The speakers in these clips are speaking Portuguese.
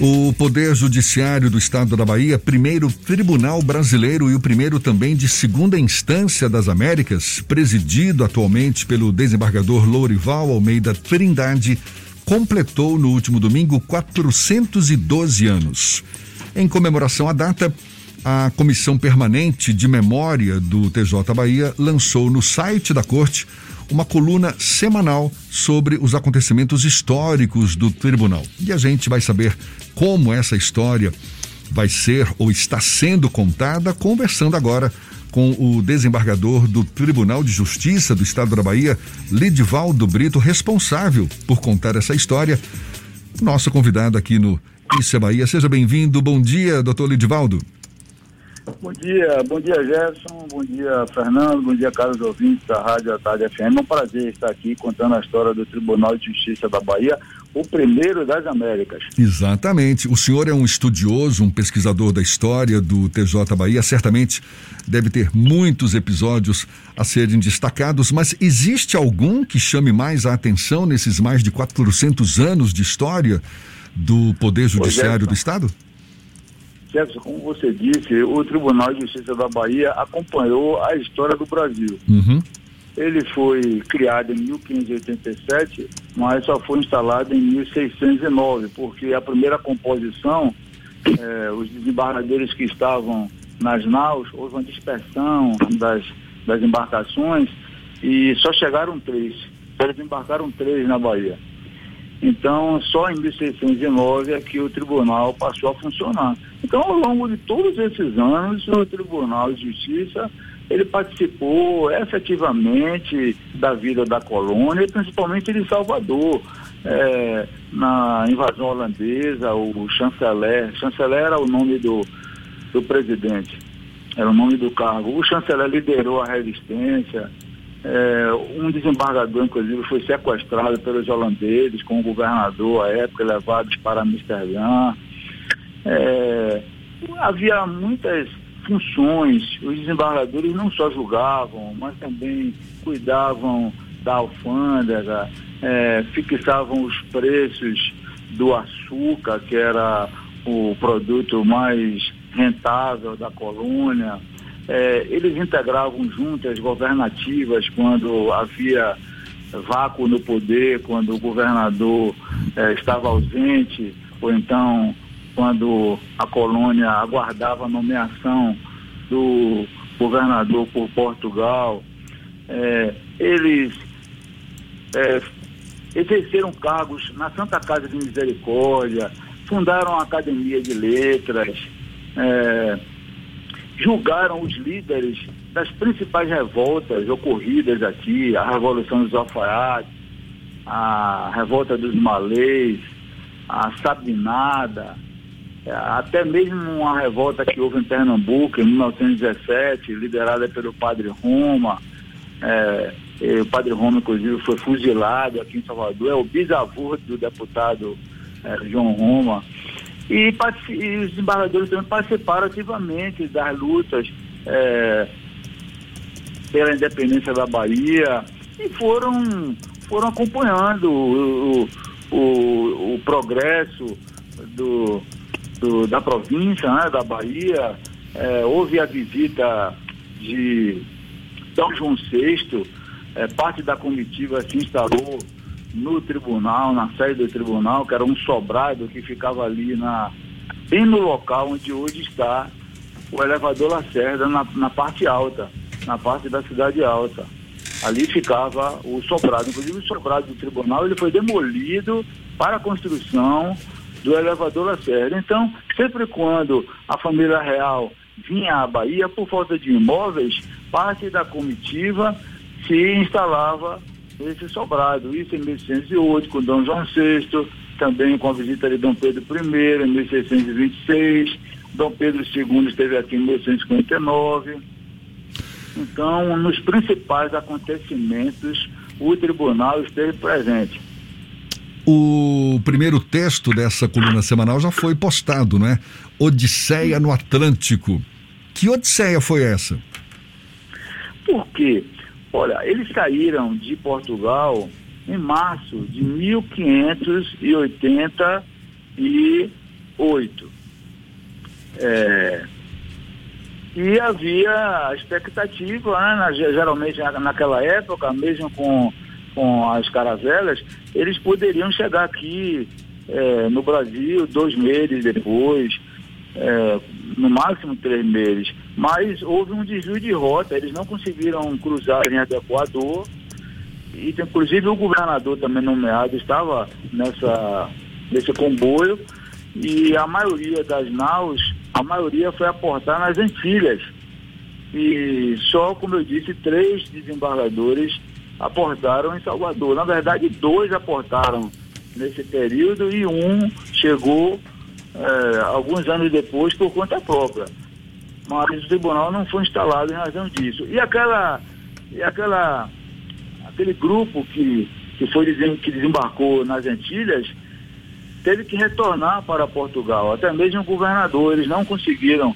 O Poder Judiciário do Estado da Bahia, primeiro Tribunal Brasileiro e o primeiro também de segunda instância das Américas, presidido atualmente pelo desembargador Lourival Almeida Trindade, completou no último domingo 412 anos. Em comemoração à data, a Comissão Permanente de Memória do TJ Bahia lançou no site da Corte uma coluna semanal sobre os acontecimentos históricos do tribunal. E a gente vai saber como essa história vai ser ou está sendo contada, conversando agora com o desembargador do Tribunal de Justiça do Estado da Bahia, Lidivaldo Brito, responsável por contar essa história. Nosso convidado aqui no Isso é Bahia. Seja bem-vindo. Bom dia, doutor Lidivaldo. Bom dia, bom dia Gerson, bom dia Fernando, bom dia caros ouvintes da Rádio Tarde FM. É um prazer estar aqui contando a história do Tribunal de Justiça da Bahia, o primeiro das Américas. Exatamente. O senhor é um estudioso, um pesquisador da história do TJ Bahia, certamente deve ter muitos episódios a serem destacados, mas existe algum que chame mais a atenção nesses mais de 400 anos de história do Poder Judiciário do Estado? Jefferson, como você disse, o Tribunal de Justiça da Bahia acompanhou a história do Brasil. Uhum. Ele foi criado em 1587, mas só foi instalado em 1609, porque a primeira composição, eh, os desembargadores que estavam nas naus, houve uma dispersão das, das embarcações e só chegaram três. Só desembarcaram três na Bahia. Então, só em 1609 é que o tribunal passou a funcionar. Então, ao longo de todos esses anos, o Tribunal de Justiça ele participou efetivamente da vida da colônia, principalmente de Salvador. É, na invasão holandesa, o chanceler, chanceler era o nome do, do presidente, era o nome do cargo. O chanceler liderou a resistência, é, um desembargador, inclusive, foi sequestrado pelos holandeses com o governador à época, levados para Amsterdã. É, havia muitas funções. Os desembargadores não só julgavam, mas também cuidavam da alfândega, é, fixavam os preços do açúcar, que era o produto mais rentável da colônia é, eles integravam juntas governativas quando havia vácuo no poder, quando o governador é, estava ausente, ou então quando a colônia aguardava a nomeação do governador por Portugal. É, eles é, exerceram cargos na Santa Casa de Misericórdia, fundaram a Academia de Letras, é, julgaram os líderes das principais revoltas ocorridas aqui, a Revolução dos Alfaiates, a Revolta dos Malês, a Sabinada, até mesmo uma revolta que houve em Pernambuco em 1917, liderada pelo Padre Roma. É, o Padre Roma, inclusive, foi fuzilado aqui em Salvador, é o bisavô do deputado é, João Roma. E, e os desembargadores também participaram ativamente das lutas é, pela independência da Bahia e foram, foram acompanhando o, o, o progresso do, do, da província, né, da Bahia. É, houve a visita de São João VI, é, parte da comitiva se instalou no tribunal, na sede do tribunal, que era um sobrado que ficava ali na, bem no local onde hoje está o elevador Lacerda, na, na parte alta, na parte da cidade alta. Ali ficava o sobrado, inclusive o sobrado do tribunal, ele foi demolido para a construção do elevador Lacerda. Então, sempre quando a família real vinha à Bahia, por falta de imóveis, parte da comitiva se instalava esse sobrado. Isso em 1608, com Dom João VI, também com a visita de Dom Pedro I, em 1626. Dom Pedro II esteve aqui em 1659. Então, nos principais acontecimentos, o tribunal esteve presente. O primeiro texto dessa coluna semanal já foi postado, não é? Odisseia no Atlântico. Que Odisseia foi essa? Por quê? Olha, eles saíram de Portugal em março de 1589. oito. É, e havia a expectativa, né, geralmente naquela época, mesmo com, com as caravelas, eles poderiam chegar aqui é, no Brasil dois meses depois, é, no máximo três meses. Mas houve um desvio de rota, eles não conseguiram cruzar a linha do Equador. E inclusive o governador também nomeado estava nessa, nesse comboio e a maioria das naus, a maioria foi aportar nas Antilhas. E só, como eu disse, três desembargadores aportaram em Salvador. Na verdade, dois aportaram nesse período e um chegou é, alguns anos depois por conta própria. Mas o tribunal não foi instalado em razão disso. E aquela, e aquela, aquele grupo que, que foi que desembarcou nas Antilhas teve que retornar para Portugal. Até mesmo o governador, eles não conseguiram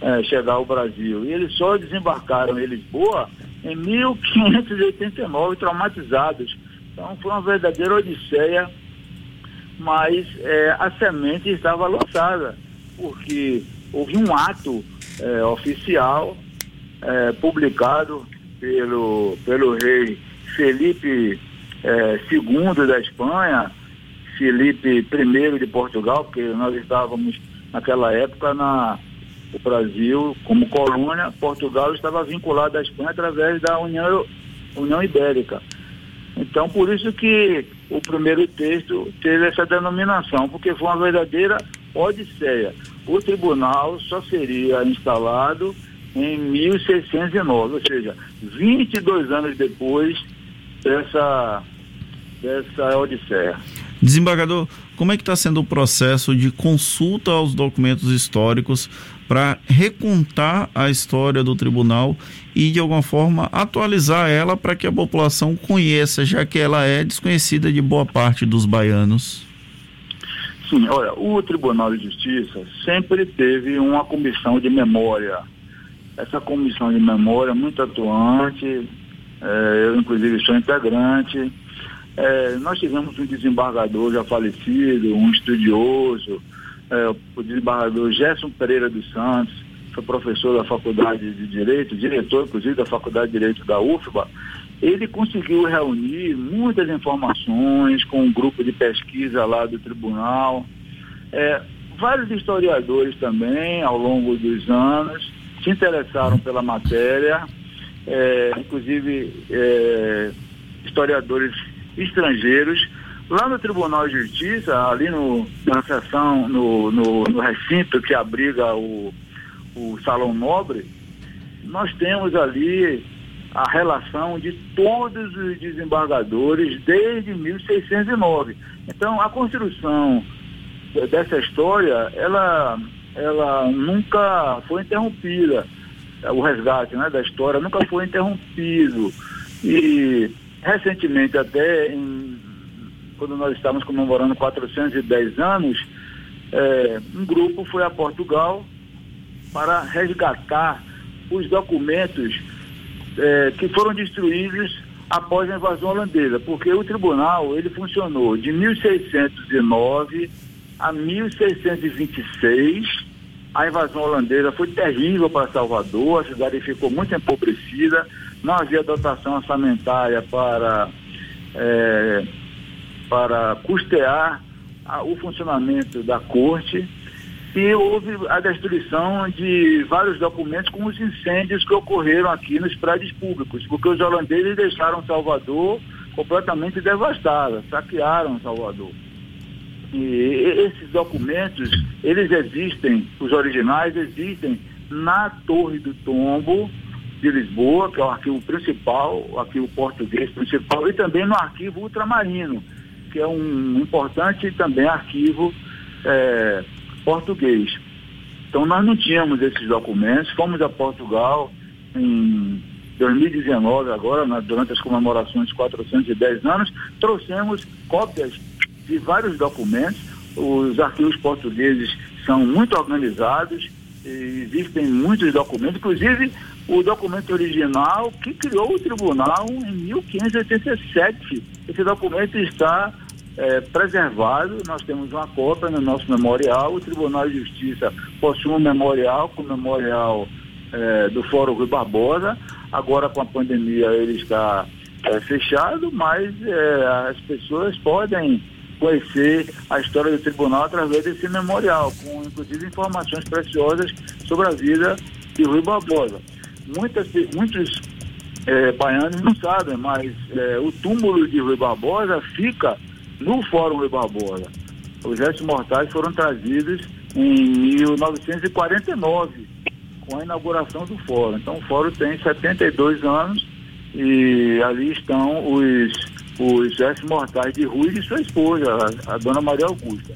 é, chegar ao Brasil. E eles só desembarcaram em Lisboa em 1589, traumatizados. Então foi uma verdadeira odisseia mas é, a semente estava lançada, porque houve um ato é, oficial é, publicado pelo, pelo rei Felipe II é, da Espanha, Felipe I de Portugal, porque nós estávamos naquela época na o Brasil como colônia, Portugal estava vinculado à Espanha através da União, União Ibérica. Então, por isso que o primeiro texto teve essa denominação, porque foi uma verdadeira odisseia. O tribunal só seria instalado em 1609, ou seja, 22 anos depois dessa, dessa odisseia. Desembargador, como é que está sendo o processo de consulta aos documentos históricos para recontar a história do tribunal e, de alguma forma, atualizar ela para que a população conheça, já que ela é desconhecida de boa parte dos baianos? Sim, olha, o Tribunal de Justiça sempre teve uma comissão de memória. Essa comissão de memória é muito atuante, é, eu, inclusive, sou integrante. É, nós tivemos um desembargador já falecido, um estudioso, é, o desembargador Gerson Pereira dos Santos, foi professor da Faculdade de Direito, diretor, inclusive, da Faculdade de Direito da UFBA, ele conseguiu reunir muitas informações com um grupo de pesquisa lá do tribunal. É, vários historiadores também, ao longo dos anos, se interessaram pela matéria, é, inclusive é, historiadores estrangeiros Lá no Tribunal de Justiça, ali no, na seção, no, no, no recinto que abriga o, o Salão Nobre, nós temos ali a relação de todos os desembargadores desde 1609. Então, a construção dessa história, ela, ela nunca foi interrompida. O resgate né, da história nunca foi interrompido. E recentemente, até em quando nós estávamos comemorando 410 anos, é, um grupo foi a Portugal para resgatar os documentos é, que foram destruídos após a invasão holandesa, porque o tribunal ele funcionou de 1609 a 1626. A invasão holandesa foi terrível para Salvador, a cidade ficou muito empobrecida, não havia dotação orçamentária para é, para custear a, o funcionamento da corte e houve a destruição de vários documentos com os incêndios que ocorreram aqui nos prédios públicos, porque os holandeses deixaram Salvador completamente devastada, saquearam Salvador. E esses documentos, eles existem, os originais existem na Torre do Tombo de Lisboa, que é o arquivo principal, o arquivo português principal, e também no arquivo ultramarino, que é um importante também arquivo é, português. Então nós não tínhamos esses documentos, fomos a Portugal em 2019, agora, na, durante as comemorações de 410 anos, trouxemos cópias de vários documentos. Os arquivos portugueses são muito organizados, existem muitos documentos, inclusive o documento original que criou o tribunal em 1587. Esse documento está é, preservado. Nós temos uma cópia no nosso memorial. O Tribunal de Justiça possui um memorial, com o memorial é, do Fórum Rui Barbosa. Agora, com a pandemia, ele está é, fechado, mas é, as pessoas podem conhecer a história do tribunal através desse memorial, com inclusive informações preciosas sobre a vida de Rui Barbosa. Muitas, muitos é, baianos não sabem, mas é, o túmulo de Rui Barbosa fica no Fórum Rui Barbosa. Os restos mortais foram trazidos em 1949, com a inauguração do fórum. Então o fórum tem 72 anos e ali estão os, os restos mortais de Rui e sua esposa, a, a dona Maria Augusta.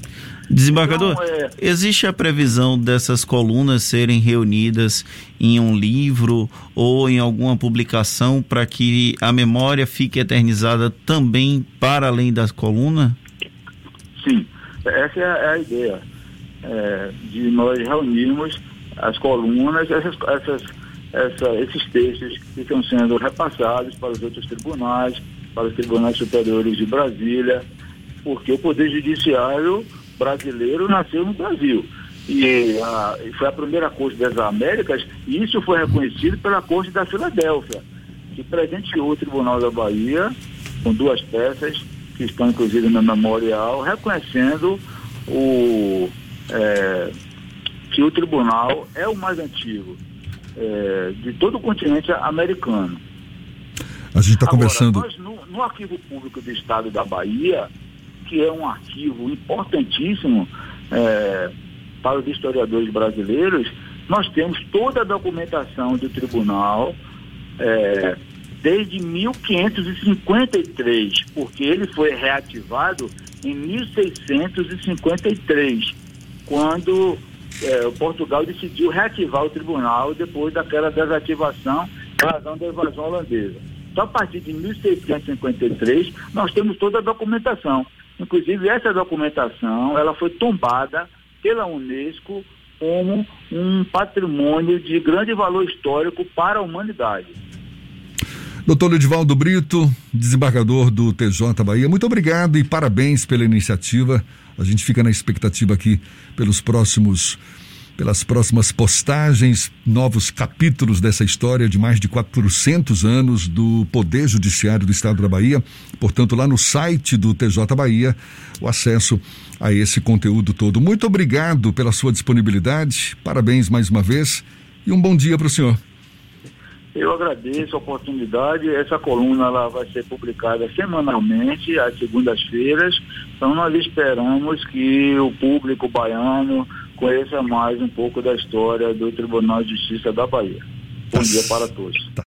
Desembargador, então, é... existe a previsão dessas colunas serem reunidas em um livro ou em alguma publicação para que a memória fique eternizada também para além das colunas? Sim, essa é a ideia é, de nós reunirmos as colunas, essas, essas, essa, esses textos que estão sendo repassados para os outros tribunais, para os tribunais superiores de Brasília, porque o Poder Judiciário brasileiro nasceu no Brasil. E a, foi a primeira Corte das Américas, e isso foi reconhecido pela Corte da Filadélfia, que presenteou o Tribunal da Bahia com duas peças, que estão inclusive no memorial, reconhecendo o, é, que o tribunal é o mais antigo é, de todo o continente americano. Gente está conversando. Nós, no, no Arquivo Público do Estado da Bahia, que é um arquivo importantíssimo é, para os historiadores brasileiros, nós temos toda a documentação do tribunal é, desde 1553, porque ele foi reativado em 1653, quando é, Portugal decidiu reativar o tribunal depois daquela desativação em razão da invasão holandesa. Então, a partir de 1653, nós temos toda a documentação. Inclusive, essa documentação ela foi tombada pela Unesco como um patrimônio de grande valor histórico para a humanidade. Doutor Edivaldo Brito, desembargador do TJ Bahia, muito obrigado e parabéns pela iniciativa. A gente fica na expectativa aqui pelos próximos pelas próximas postagens, novos capítulos dessa história de mais de 400 anos do Poder Judiciário do Estado da Bahia. Portanto, lá no site do TJ Bahia, o acesso a esse conteúdo todo. Muito obrigado pela sua disponibilidade, parabéns mais uma vez e um bom dia para o senhor. Eu agradeço a oportunidade. Essa coluna ela vai ser publicada semanalmente, às segundas-feiras. Então, nós esperamos que o público baiano conheça mais um pouco da história do Tribunal de Justiça da Bahia. Bom tá dia para todos. Tá